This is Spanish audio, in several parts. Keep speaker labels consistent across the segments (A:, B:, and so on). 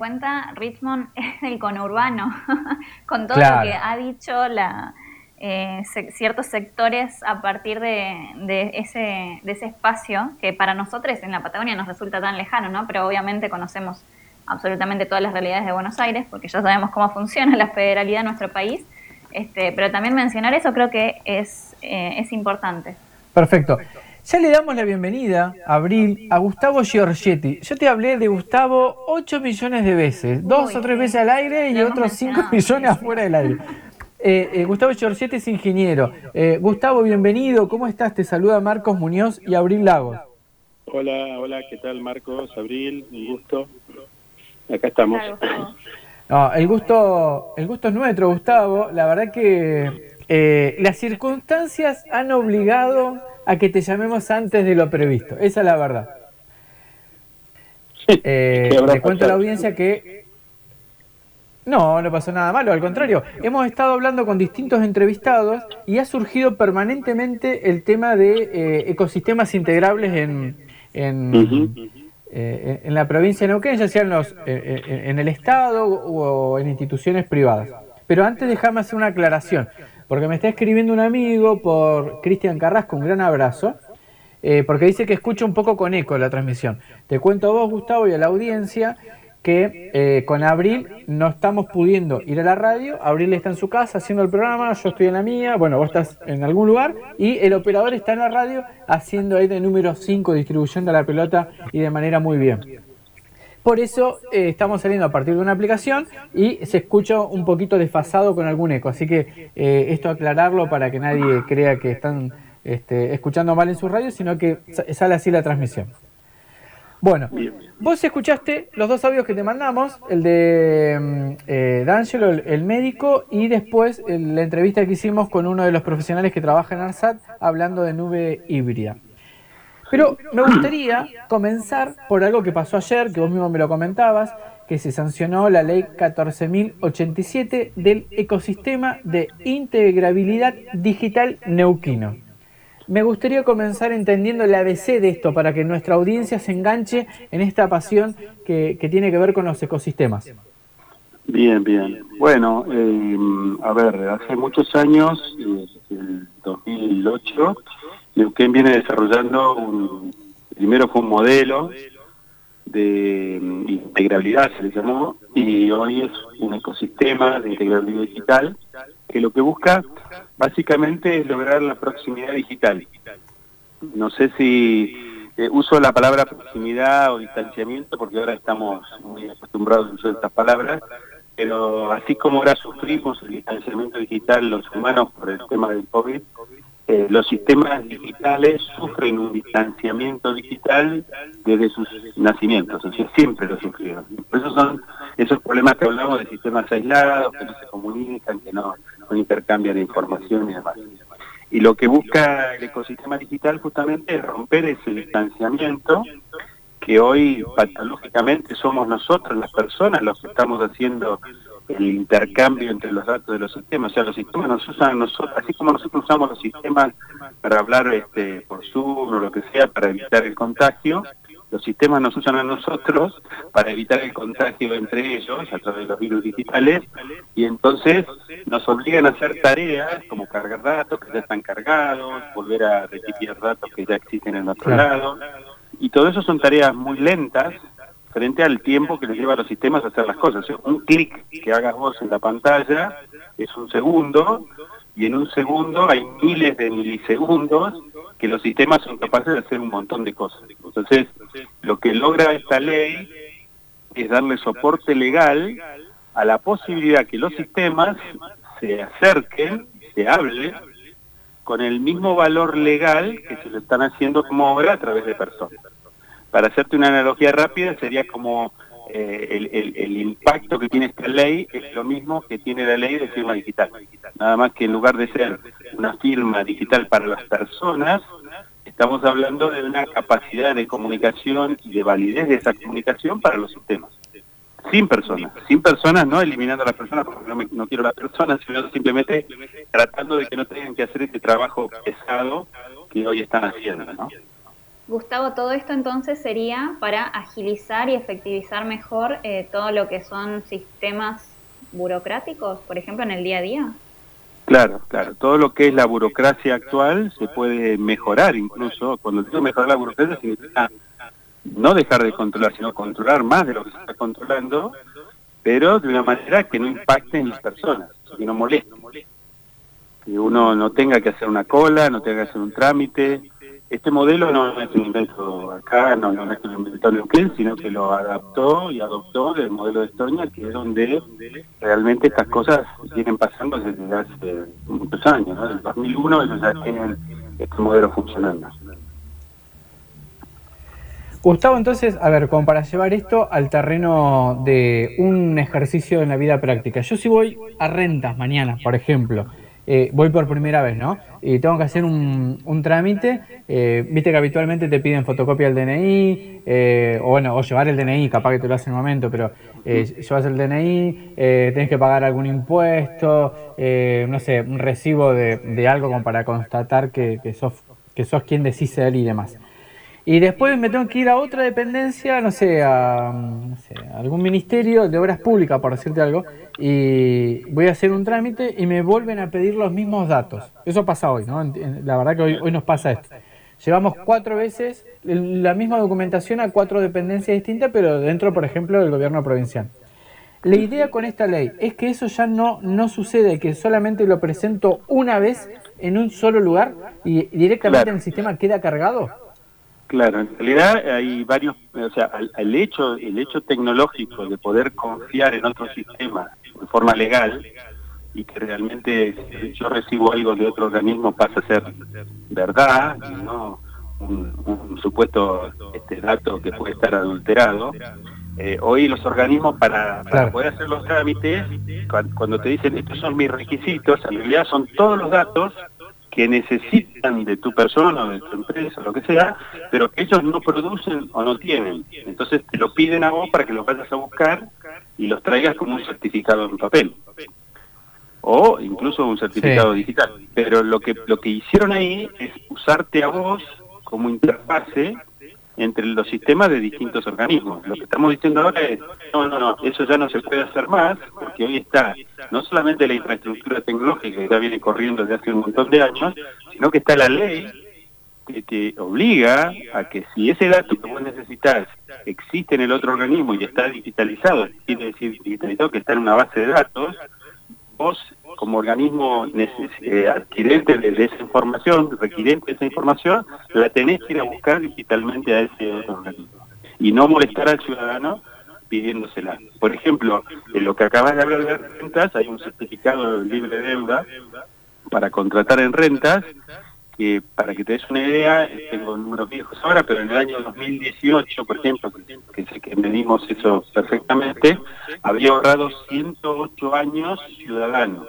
A: cuenta, Richmond es el conurbano, con todo lo que ha dicho la, eh, ciertos sectores a partir de, ese, de ese espacio que para nosotros en la Patagonia nos resulta tan lejano, ¿no? Pero obviamente conocemos absolutamente todas las realidades de Buenos Aires porque ya sabemos cómo funciona la federalidad en nuestro país. Este, pero también mencionar eso creo que es, eh, es importante.
B: Perfecto. Ya le damos la bienvenida, Abril, a Gustavo Giorgetti. Yo te hablé de Gustavo 8 millones de veces, dos o tres veces al aire y otros 5 millones afuera del aire. Eh, eh, Gustavo Giorgetti es ingeniero. Eh, Gustavo, bienvenido. ¿Cómo estás? Te saluda Marcos Muñoz y Abril Lagos.
C: Hola, hola, ¿qué tal Marcos? Abril, un gusto. Acá estamos.
B: No, el gusto, el gusto es nuestro, Gustavo. La verdad que las circunstancias han obligado a que te llamemos antes de lo previsto. Esa es la verdad. Eh, le cuento a la audiencia que no, no pasó nada malo, al contrario, hemos estado hablando con distintos entrevistados y ha surgido permanentemente el tema de eh, ecosistemas integrables en, eh, en, la provincia de Neuquén, ya sea en, los, en el Estado o en instituciones privadas. Pero antes déjame hacer una aclaración, porque me está escribiendo un amigo por Cristian Carrasco, un gran abrazo, eh, porque dice que escucha un poco con eco la transmisión. Te cuento a vos, Gustavo, y a la audiencia que eh, con Abril no estamos pudiendo ir a la radio, Abril está en su casa haciendo el programa, yo estoy en la mía, bueno, vos estás en algún lugar y el operador está en la radio haciendo ahí de número 5 distribución de la pelota y de manera muy bien. Por eso eh, estamos saliendo a partir de una aplicación y se escucha un poquito desfasado con algún eco, así que eh, esto aclararlo para que nadie crea que están este, escuchando mal en su radio, sino que sale así la transmisión. Bueno, vos escuchaste los dos audios que te mandamos, el de mm, eh, D'Angelo, el, médico, y después la entrevista que hicimos con uno de los profesionales que trabaja en ARSAT hablando de nube híbrida. Pero me gustaría comenzar por algo que pasó ayer, que vos mismo me lo comentabas, que se sancionó la ley 14.087 del ecosistema de integrabilidad digital neuquino. Me gustaría comenzar entendiendo el ABC de esto para que nuestra audiencia se enganche en esta pasión que, tiene que ver con los ecosistemas.
C: Bien, bien. Bueno, eh, a ver, hace muchos años, en 2008, Neuquén viene desarrollando un, primero fue un modelo de integrabilidad, se le llamó, y hoy es un ecosistema de integrabilidad digital que lo que busca básicamente es lograr la proximidad digital. No sé si eh, uso la palabra proximidad o distanciamiento porque ahora estamos muy acostumbrados a usar estas palabras, pero así como ahora sufrimos el distanciamiento digital los humanos por el tema del COVID, eh, los sistemas digitales sufren un distanciamiento digital desde sus nacimientos, o sea, siempre lo sufrieron. Por eso son esos problemas que hablamos de sistemas aislados, que no se comunican, que no, no intercambian información y demás. Y lo que busca el ecosistema digital justamente es romper ese distanciamiento que hoy patológicamente somos nosotros, las personas, los que estamos haciendo el intercambio entre los datos de los sistemas. O sea, los sistemas nos usan nosotros, así como nosotros usamos los sistemas para hablar este, por Zoom o lo que sea para evitar el contagio, los sistemas nos usan a nosotros para evitar el contagio entre ellos a través de los virus digitales y entonces nos obligan a hacer tareas como cargar datos que ya están cargados, volver a recibir datos que ya existen en otro lado y todo eso son tareas muy lentas frente al tiempo que les lleva a los sistemas a hacer las cosas. un clic que hagas vos en la pantalla es un segundo y en un segundo hay miles de milisegundos que los sistemas son capaces de hacer un montón de cosas. Entonces, lo que logra esta ley es darle soporte legal a la posibilidad que los sistemas se acerquen, se hable, con el mismo valor legal que se lo están haciendo como obra a través de personas. Para hacerte una analogía rápida, sería como eh, el, impacto que tiene esta ley es lo mismo que tiene la ley de firma digital. Nada más que en lugar de ser una firma digital para las personas, estamos hablando de una capacidad de comunicación y de validez de esa comunicación para los sistemas. Sin personas, sin personas, no eliminando a las personas, porque no, no quiero las personas, sino simplemente tratando de que no tengan que hacer este trabajo pesado que hoy están haciendo, ¿no?
A: Gustavo, todo esto entonces sería para agilizar y efectivizar mejor eh, todo lo que son sistemas burocráticos, por ejemplo, en el día a día.
C: Claro, claro. Todo lo que es la burocracia actual se puede mejorar incluso. Cuando digo mejorar la burocracia significa no dejar de controlar, sino controlar más de lo que se está controlando, pero de una manera que no impacte en las personas, que no moleste. Que uno no tenga que hacer una cola, no tenga que hacer un trámite, este modelo no es un invento acá, no, no es un invento Neuquén, sino que lo adaptó y adoptó del modelo de Estonia, que es donde realmente estas cosas vienen pasando desde hace muchos años. ¿no? Desde el 2001 ellos ya tienen este modelo funcionando.
B: Gustavo, entonces, a ver, como para llevar esto al terreno de un ejercicio en la vida práctica. Yo si voy a rentas mañana, por ejemplo, eh, voy por primera vez, ¿no? Y tengo que hacer un, trámite, eh, viste que habitualmente te piden fotocopia del DNI, eh, o bueno, o llevar el DNI, capaz que te lo hace en un momento, pero llevas el DNI, tenés que pagar algún impuesto, no sé, un recibo de, algo como para constatar que, que, sos, que sos quien decís ser y demás. Y después me tengo que ir a otra dependencia, no sé, a, algún ministerio de obras públicas, por decirte algo, y voy a hacer un trámite y me vuelven a pedir los mismos datos. Eso pasa hoy, ¿no? La verdad que hoy, hoy nos pasa esto. Llevamos cuatro veces la misma documentación a cuatro dependencias distintas, pero dentro, por ejemplo, del gobierno provincial. La idea con esta ley es que eso ya no, no sucede, que solamente lo presento una vez en un solo lugar y directamente en el sistema queda cargado.
C: Claro, en realidad hay varios, o sea, el hecho, el hecho tecnológico de poder confiar en otro sistema de forma legal y que realmente si yo recibo algo de otro organismo pasa a ser verdad y no un, supuesto este, dato que puede estar adulterado. Eh, hoy los organismos para, poder hacer los trámites, cuando te dicen estos son mis requisitos, en realidad son todos los datos que necesitan de tu persona o de tu empresa, lo que sea, pero que ellos no producen o no tienen. Entonces te lo piden a vos para que los vayas a buscar y los traigas como un certificado en papel. O incluso un certificado digital. Pero lo que, lo que hicieron ahí es usarte a vos como interfase entre los sistemas de distintos organismos. Lo que estamos diciendo ahora es, no, no, no, eso ya no se puede hacer más, porque hoy está no solamente la infraestructura tecnológica que ya viene corriendo desde hace un montón de años, sino que está la ley que te obliga a que si ese dato que vos necesitas existe en el otro organismo y está digitalizado, quiere decir digitalizado que está en una base de datos, vos como organismo eh, adquirente de, esa información, requirente de esa información, la tenés que ir a buscar digitalmente a ese organismo. Y no molestar al ciudadano pidiéndosela. Por ejemplo, en lo que acabas de hablar de rentas, hay un certificado de libre deuda para contratar en rentas para que te des una idea, tengo números viejos ahora, pero en el año 2018, por ejemplo, que sé que medimos eso perfectamente, había ahorrado 108 años ciudadanos.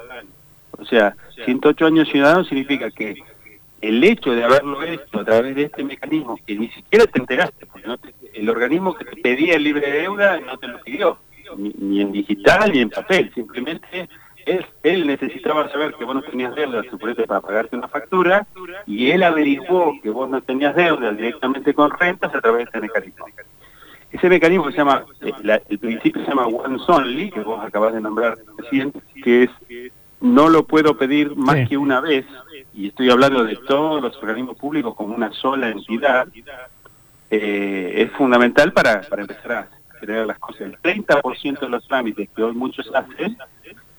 C: O sea, 108 años ciudadanos significa que el hecho de haberlo hecho a través de este mecanismo, que ni siquiera te enteraste, porque el organismo que te pedía el libre de deuda no te lo pidió, ni en digital ni en papel, simplemente él, necesitaba saber que vos no tenías deuda, suponete, para pagarte una factura, y él averiguó que vos no tenías deuda directamente con rentas a través de este mecanismo. Ese mecanismo se llama, eh, el principio se llama once only, que vos acabas de nombrar recién, que es no lo puedo pedir más que una vez, y estoy hablando de todos los organismos públicos como una sola entidad, eh, es fundamental para, para empezar a generar las cosas. El 30% de los trámites que hoy muchos hacen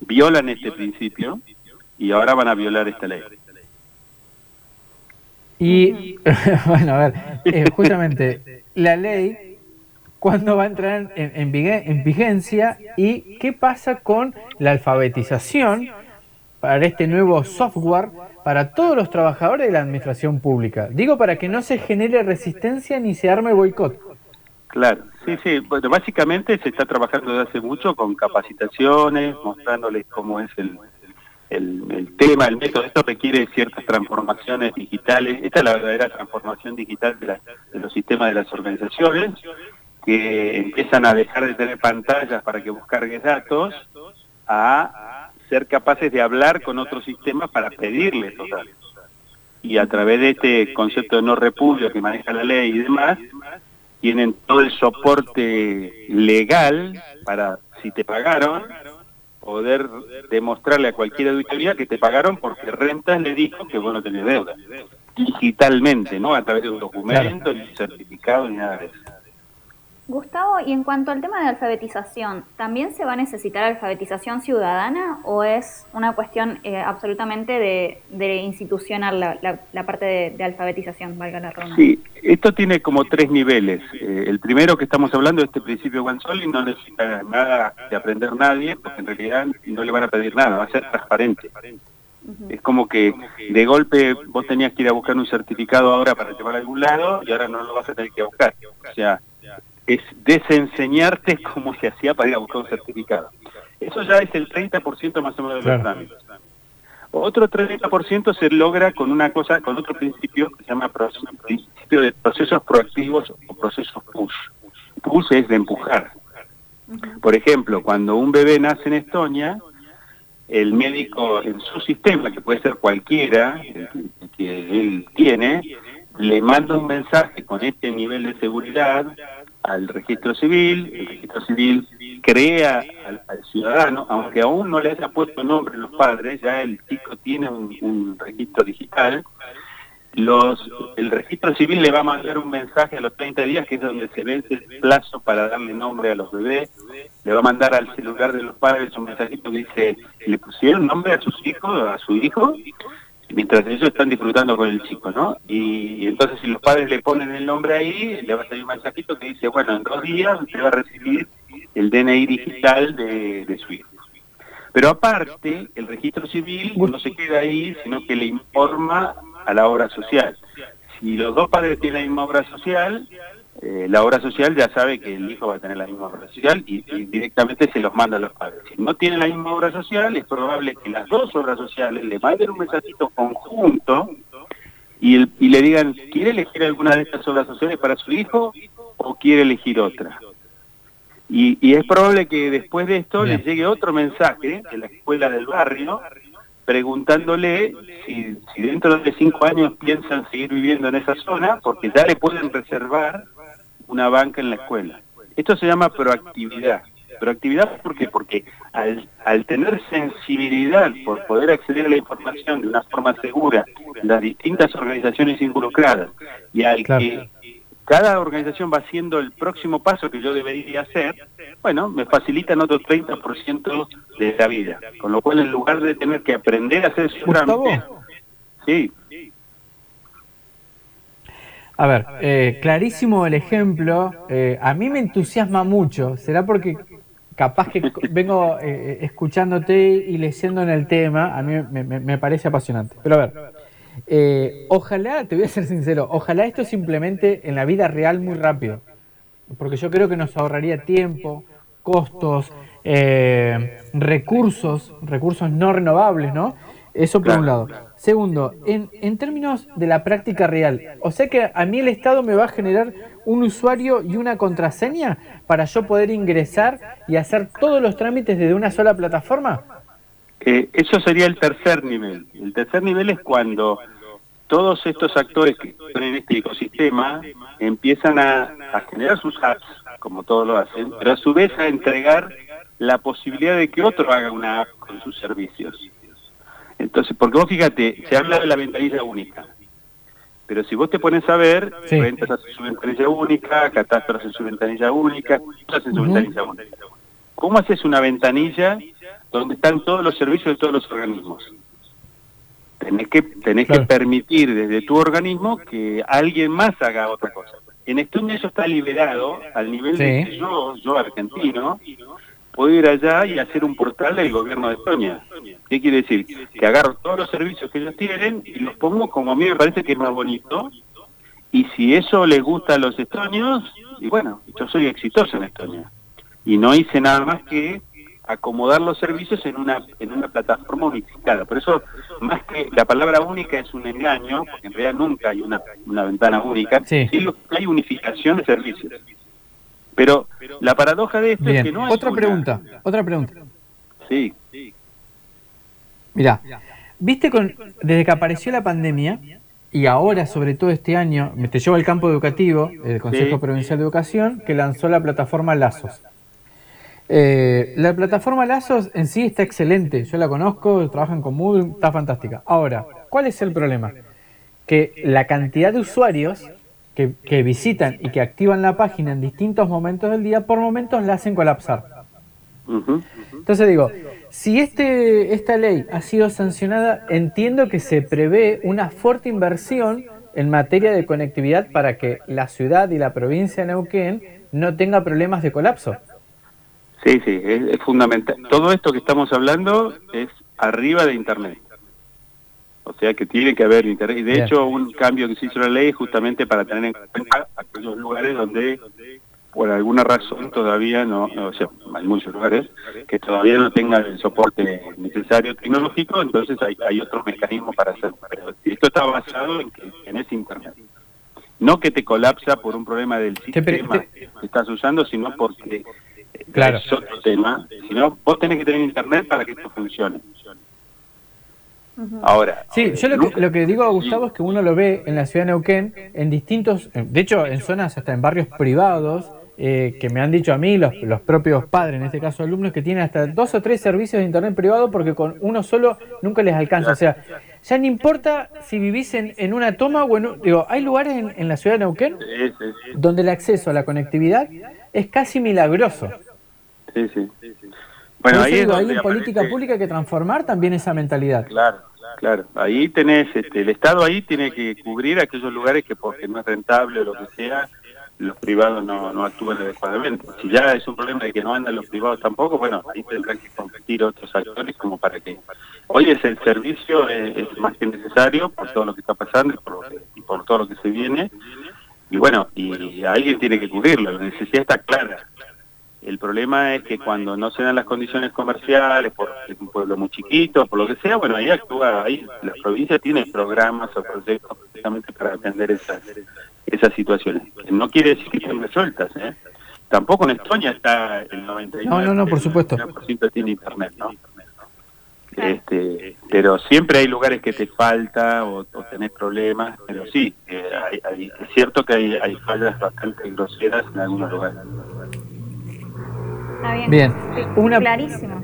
C: violan este principio y ahora van a violar esta ley.
B: Y, bueno, a ver, eh, justamente, la ley, ¿cuándo va a entrar en, en, vigencia y qué pasa con la alfabetización para este nuevo software para todos los trabajadores de la administración pública? Digo, para que no se genere resistencia ni se arme boicot.
C: Claro, sí, sí. Bueno, básicamente se está trabajando desde hace mucho con capacitaciones, mostrándoles cómo es el, el, tema, el método. Esto requiere ciertas transformaciones digitales. Esta es la verdadera transformación digital de, los sistemas de las organizaciones, que empiezan a dejar de tener pantallas para que vos cargues datos, a ser capaces de hablar con otros sistemas para pedirles esos datos. y a través de este concepto de no repudio que maneja la ley y demás, tienen todo el soporte legal para, si te pagaron, poder demostrarle a cualquier auditoría que te pagaron porque Rentas le dijo que vos no tenés deuda. Digitalmente, ¿no? A través de un documento, ni un certificado, ni nada de eso.
A: Gustavo, y en cuanto al tema de alfabetización, ¿también se va a necesitar alfabetización ciudadana o es una cuestión eh, absolutamente de, institucional la, parte de, alfabetización, valga la ronda?
C: Sí, esto tiene como tres niveles. Eh, el primero que estamos hablando de este principio y no necesita nada de aprender nadie, porque en realidad no le van a pedir nada, va a ser transparente. Es como que de golpe vos tenías que ir a buscar un certificado ahora para llevar a algún lado y ahora no lo vas a tener que buscar. O sea, es desenseñarte cómo se hacía para ir a buscar un certificado. Eso ya es el 30% más o menos de los trámites. Otro 30% se logra con una cosa, con otro principio que se llama principio de procesos proactivos o procesos push. Push es de empujar. Por ejemplo, cuando un bebé nace en Estonia, el médico en su sistema, que puede ser cualquiera que él tiene, le manda un mensaje con este nivel de seguridad al registro civil, el registro civil crea al, ciudadano, aunque aún no le haya puesto nombre a los padres, ya el chico tiene un, registro digital, los, el registro civil le va a mandar un mensaje a los 30 días, que es donde se vence el plazo para darle nombre a los bebés, le va a mandar al celular de los padres un mensajito que dice, ¿le pusieron nombre a sus hijos, a su hijo? Mientras ellos están disfrutando con el chico, ¿no? Y, entonces si los padres le ponen el nombre ahí, le va a salir un mensajito que dice, bueno, en dos días usted va a recibir el DNI digital de, su hijo. Pero aparte, el registro civil no se queda ahí, sino que le informa a la obra social. Si los dos padres tienen la misma obra social, eh, la obra social ya sabe que el hijo va a tener la misma obra social y, directamente se los manda a los padres. Si no tiene la misma obra social, es probable que las dos obras sociales le manden un mensajito conjunto y, le digan, ¿quiere elegir alguna de estas obras sociales para su hijo o quiere elegir otra? Y, es probable que después de esto le llegue otro mensaje de la escuela del barrio preguntándole si, si dentro de cinco años piensan seguir viviendo en esa zona, porque ya le pueden reservar una banca en la escuela. Esto se llama proactividad. Proactividad ¿por qué? Porque al, al tener sensibilidad por poder acceder a la información de una forma segura, las distintas organizaciones involucradas, y al que cada organización va haciendo el próximo paso que yo debería hacer, bueno, me facilitan otro 30% de la vida. Con lo cual, en lugar de tener que aprender a hacer su trámite, sí,
B: a ver, eh, clarísimo el ejemplo. Eh, a mí me entusiasma mucho. ¿Será porque capaz que vengo eh, escuchándote y leyendo en el tema? A mí me, parece apasionante. Pero a ver, ojalá, te voy a ser sincero, ojalá esto simplemente en la vida real muy rápido. Porque yo creo que nos ahorraría tiempo, costos, recursos, recursos no renovables, ¿no? Eso por un lado. Segundo, en, en términos de la práctica real, o sea que a mí el Estado me va a generar un usuario y una contraseña para yo poder ingresar y hacer todos los trámites desde una sola plataforma.
C: Eh, eso sería el tercer nivel. El tercer nivel es cuando todos estos actores que están en este ecosistema empiezan a, a generar sus apps, como todos lo hacen, pero a su vez a entregar la posibilidad de que otro haga una app con sus servicios. Entonces, porque vos fíjate, se habla de la ventanilla única, pero si vos te pones a ver, sí. rentas hace su ventanilla única, catastro hace su ventanilla única, hace su ventanilla única. ¿Cómo haces una ventanilla donde están todos los servicios de todos los organismos? Tenés que, tenés que permitir desde tu organismo que alguien más haga otra cosa. En Estonia eso está liberado al nivel de que yo, yo argentino, puedo ir allá y hacer un portal del gobierno de Estonia. ¿Qué quiere decir? Que agarro todos los servicios que ellos tienen y los pongo como a mí me parece que es más bonito. Y si eso les gusta a los estonios, y bueno, yo soy exitoso en Estonia. Y no hice nada más que acomodar los servicios en una en una plataforma unificada. Por eso, más que la palabra única es un engaño, porque en realidad nunca hay una, una ventana única, sí. hay unificación de servicios. Pero la paradoja de esto es que no
B: hay Otra pregunta, otra pregunta.
C: Sí.
B: Mira, viste con, desde que apareció la pandemia, y ahora, sobre todo este año, me te llevo al campo educativo, el Consejo Provincial de Educación, que lanzó la plataforma Lazos. Eh, la plataforma Lazos en sí está excelente, yo la conozco, trabajan con Moodle, está fantástica. Ahora, ¿cuál es el problema? Que la cantidad de usuarios que, visitan y que activan la página en distintos momentos del día, por momentos la hacen colapsar. Entonces digo, si este, esta ley ha sido sancionada, entiendo que se prevé una fuerte inversión en materia de conectividad para que la ciudad y la provincia de Neuquén no tenga problemas de colapso.
C: Sí, sí, es, fundamental. Todo esto que estamos hablando es arriba de Internet. O sea que tiene que haber Internet. Y de hecho, un cambio que se hizo en la ley es justamente para tener en cuenta aquellos lugares donde por alguna razón todavía no, o sea, hay muchos lugares que todavía no tengan el soporte necesario tecnológico, entonces hay, hay otros mecanismos para hacerlo. Pero esto está basado en que ese Internet. No que te colapsa por un problema del sistema que estás usando, sino porque claro. es otro tema. Sino vos tenés que tener Internet para que esto funcione. Ahora.
B: Sí, yo lo que, lo que digo, Gustavo, es que uno lo ve en la ciudad de Neuquén, en distintos, de hecho, en zonas hasta en barrios privados, eh, que me han dicho a mí, los, los, propios padres, en este caso alumnos, que tienen hasta dos o tres servicios de internet privado porque con uno solo nunca les alcanza. O sea, ya no importa si vivís en, en una toma o en... Digo, hay lugares en, en la ciudad de Neuquén donde el acceso a la conectividad es casi milagroso.
C: Sí, sí.
B: Bueno, ahí, digo, hay en política pública que transformar también esa mentalidad.
C: Claro, claro. Ahí tenés, este, el Estado ahí tiene que cubrir aquellos lugares que porque no es rentable o lo que sea, los privados no, no actúan adecuadamente. Si ya es un problema de que no andan los privados tampoco, bueno, ahí tendrán que competir otros actores como para que... Hoy es el servicio, es, más que necesario por todo lo que está pasando y por, y por todo lo que se viene. Y bueno, y alguien tiene que cubrirlo, la necesidad está clara. El problema es que cuando no se dan las condiciones comerciales, por un pueblo muy chiquito, por lo que sea, bueno, ahí actúa, ahí la provincia tiene programas o proyectos precisamente para atender esas esas situaciones. No quiere decir que estén resueltas, ¿eh? Tampoco en Estonia está el 99%.
B: No, no, no, por supuesto.
C: tiene internet, ¿no? Este, pero siempre hay lugares que te falta o, tenés problemas, pero sí, eh, es cierto que hay, hay fallas bastante groseras en algunos lugares.
B: Está bien. bien. Una, Clarísimo.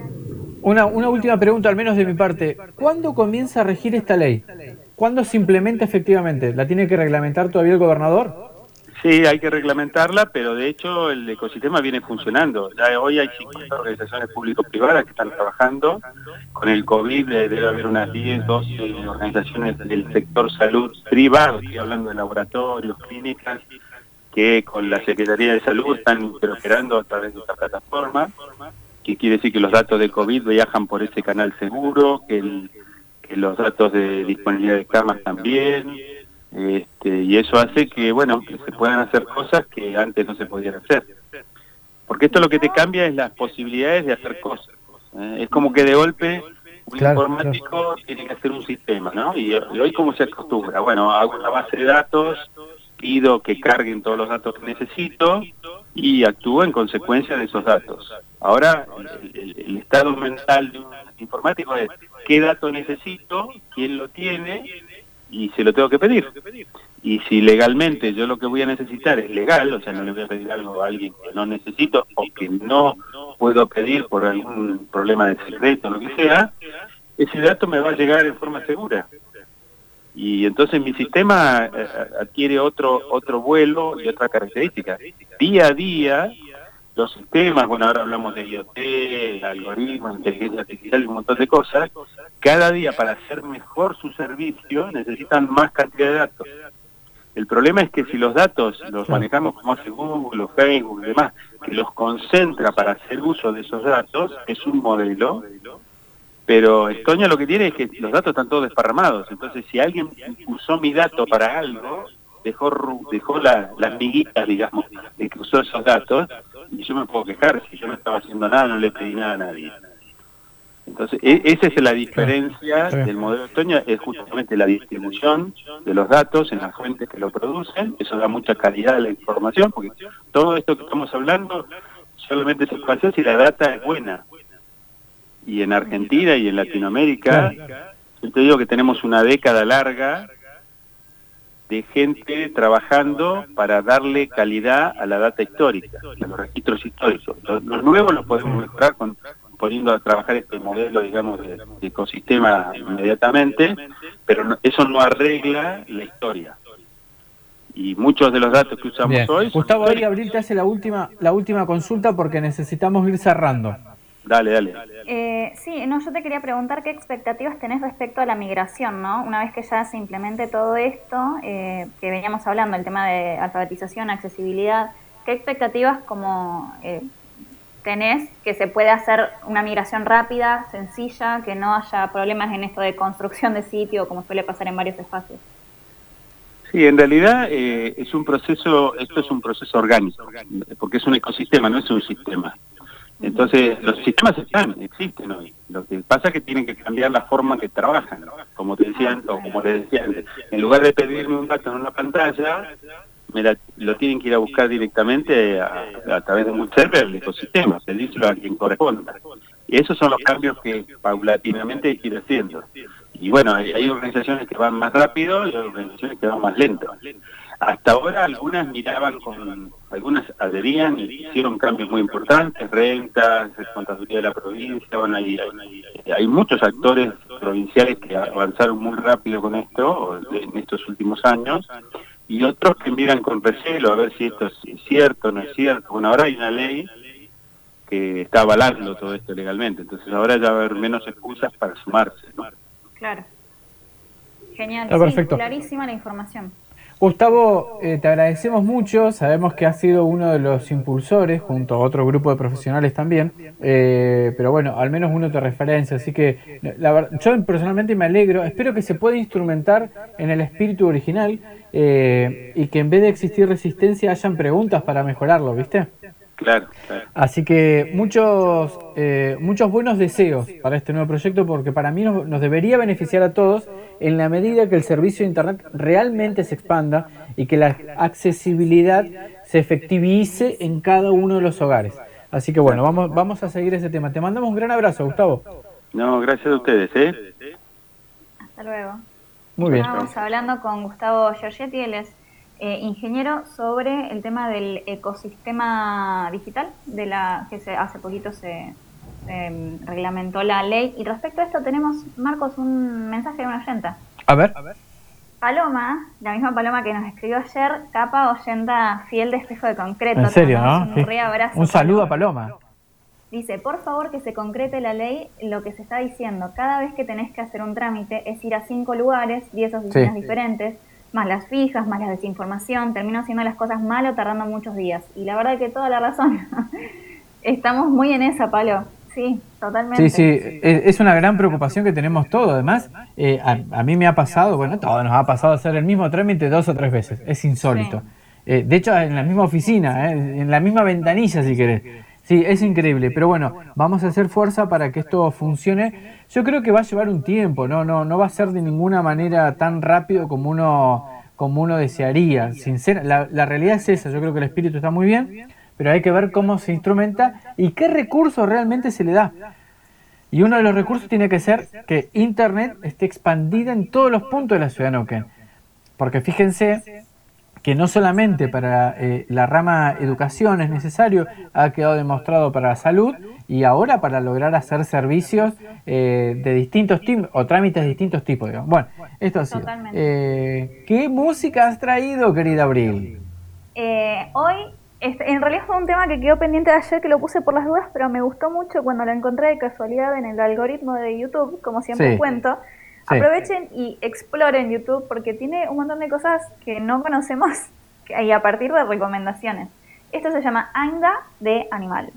B: Una, una última pregunta, al menos de mi parte. ¿Cuándo comienza a regir esta ley? ¿Cuándo se implementa efectivamente? ¿La tiene que reglamentar todavía el gobernador?
C: Sí, hay que reglamentarla, pero de hecho el ecosistema viene funcionando. Ya hoy hay 50 organizaciones público-privadas que están trabajando. Con el COVID debe haber unas 10, 12 organizaciones del sector salud privado, estoy hablando de laboratorios, clínicas, que con la Secretaría de Salud están operando a través de esta plataforma, que quiere decir que los datos de COVID viajan por ese canal seguro, que el los datos de disponibilidad de camas también, este, y eso hace que, bueno, que se puedan hacer cosas que antes no se podían hacer. Porque esto lo que te cambia es las posibilidades de hacer cosas. ¿eh? Es como que de golpe un informático tiene que hacer un sistema, ¿no? Y, hoy cómo se acostumbra, bueno, hago una base de datos, pido que carguen todos los datos que necesito y actúo en consecuencia de esos datos. Ahora, el estado mental de un informático es qué dato necesito, quién lo tiene y se lo tengo que pedir. Y si legalmente yo lo que voy a necesitar es legal, o sea, no le voy a pedir algo a alguien que no necesito o que no puedo pedir por algún problema de secreto o lo que sea, ese dato me va a llegar en forma segura. Y entonces mi sistema eh, adquiere otro otro vuelo y otra característica. Día a día los sistemas, bueno, ahora hablamos de IoT, algoritmos, inteligencia artificial y un montón de cosas, cada día para hacer mejor su servicio necesitan más cantidad de datos. El problema es que si los datos los manejamos como hace Google Facebook y demás, que los concentra para hacer uso de esos datos, es un modelo, pero Estonia lo que tiene es que los datos están todos desparramados, entonces si alguien usó mi dato para algo, dejó, dejó las miguitas, digamos, de que usó esos datos, y yo me puedo quejar, si yo no estaba haciendo nada, no le pedí nada a nadie. Entonces, e, esa es la diferencia del modelo Estonia, es justamente la distribución de los datos en las fuentes que lo producen, eso da mucha calidad a la información, porque todo esto que estamos hablando solamente se puede hacer si la data es buena. Y en Argentina y en Latinoamérica, yo te digo que tenemos una década larga de gente trabajando para darle calidad a la data histórica, a los registros históricos. Los, nuevos los podemos mejorar con, poniendo a trabajar este modelo, digamos, de, ecosistema inmediatamente, pero eso no arregla la historia. Y muchos de los datos que usamos hoy...
B: Gustavo, ahí Abril te hace la última, la última consulta porque necesitamos ir cerrando.
C: Dale, dale.
A: Eh, sí, no, yo te quería preguntar qué expectativas tenés respecto a la migración, ¿no? Una vez que ya se implemente todo esto, eh, que veníamos hablando, el tema de alfabetización, accesibilidad, ¿qué expectativas como eh, tenés que se pueda hacer una migración rápida, sencilla, que no haya problemas en esto de construcción de sitio, como suele pasar en varios espacios?
C: Sí, en realidad es un proceso, esto es un proceso orgánico, porque es un ecosistema, no es un sistema. Entonces, los sistemas están, existen hoy. Lo que pasa es que tienen que cambiar la forma que trabajan. Como te decían, o como les decía en lugar de pedirme un dato en una pantalla, me lo tienen que ir a buscar directamente a, través de un server del ecosistema, pedírselo a quien corresponda. Y esos son los cambios que paulatinamente hay que ir haciendo. Y bueno, hay, hay organizaciones que van más rápido y hay organizaciones que van más lento. Hasta ahora algunas miraban con, algunas adherían y hicieron cambios muy importantes, rentas, contaduría de la provincia, bueno, hay, hay, muchos actores provinciales que avanzaron muy rápido con esto en estos últimos años y otros que miran con recelo a ver si esto es cierto o no es cierto. Bueno, ahora hay una ley que está avalando todo esto legalmente, entonces ahora ya va a haber menos excusas para sumarse. ¿no?
A: Claro. Genial, clarísima la información.
B: Gustavo, eh, te agradecemos mucho, sabemos que has sido uno de los impulsores, junto a otro grupo de profesionales también, eh, pero bueno, al menos uno te referencia, así que la, yo personalmente me alegro, espero que se pueda instrumentar en el espíritu original eh, y que en vez de existir resistencia hayan preguntas para mejorarlo, ¿viste?
C: Claro,
B: Así que muchos, eh, muchos buenos deseos para este nuevo proyecto porque para mí nos, debería beneficiar a todos en la medida que el servicio de Internet realmente se expanda y que la accesibilidad se efectivice en cada uno de los hogares. Así que bueno, vamos, vamos a seguir ese tema. Te mandamos un gran abrazo, Gustavo.
C: No, gracias a ustedes. ¿eh?
A: Hasta luego.
B: Muy bien.
A: Estamos hablando con Gustavo Giorgetti, él es eh, ingeniero sobre el tema del ecosistema digital, de la que se, hace poquito se, em, reglamentó la ley. Y respecto a esto tenemos, Marcos, un mensaje de una oyenta.
B: A ver.
A: Paloma, la misma Paloma que nos escribió ayer, capa oyenta fiel de espejo de concreto.
B: En serio, ¿no?
A: Un,
B: un saludo a Paloma.
A: Dice, por favor que se concrete la ley, lo que se está diciendo, cada vez que tenés que hacer un trámite es ir a cinco lugares, diez oficinas diferentes, más las fijas, más la desinformación, termino haciendo las cosas mal o tardando muchos días. Y la verdad que toda la razón. Estamos muy en esa, Palo. Sí, totalmente.
B: Sí, sí, es una gran preocupación que tenemos todos. Además, eh, a, mí me ha pasado, bueno, todo nos ha pasado hacer el mismo trámite dos o tres veces. Es insólito. Eh, de hecho, en la misma oficina, eh, en la misma ventanilla, si querés. Sí, es increíble, pero bueno, vamos a hacer fuerza para que esto funcione. Yo creo que va a llevar un tiempo, no, no, no va a ser de ninguna manera tan rápido como uno, como uno desearía. Sincera, la, realidad es esa, yo creo que el espíritu está muy bien, pero hay que ver cómo se instrumenta y qué recursos realmente se le da. Y uno de los recursos tiene que ser que Internet esté expandida en todos los puntos de la ciudad de Neuquén. Porque fíjense que no solamente para eh, la rama educación es necesario, ha quedado demostrado para la salud y ahora para lograr hacer servicios eh, de distintos tipos o trámites de distintos tipos. Bueno, esto ha sido. Eh, ¿Qué música has traído, querida Abril?
A: hoy, este, en realidad fue un tema que quedó pendiente de ayer, que lo puse por las dudas, pero me gustó mucho cuando lo encontré de casualidad en el algoritmo de YouTube, como siempre cuento. Aprovechen y exploren YouTube porque tiene un montón de cosas que no conocemos y a partir de recomendaciones. Esto se llama Ainda de Animal.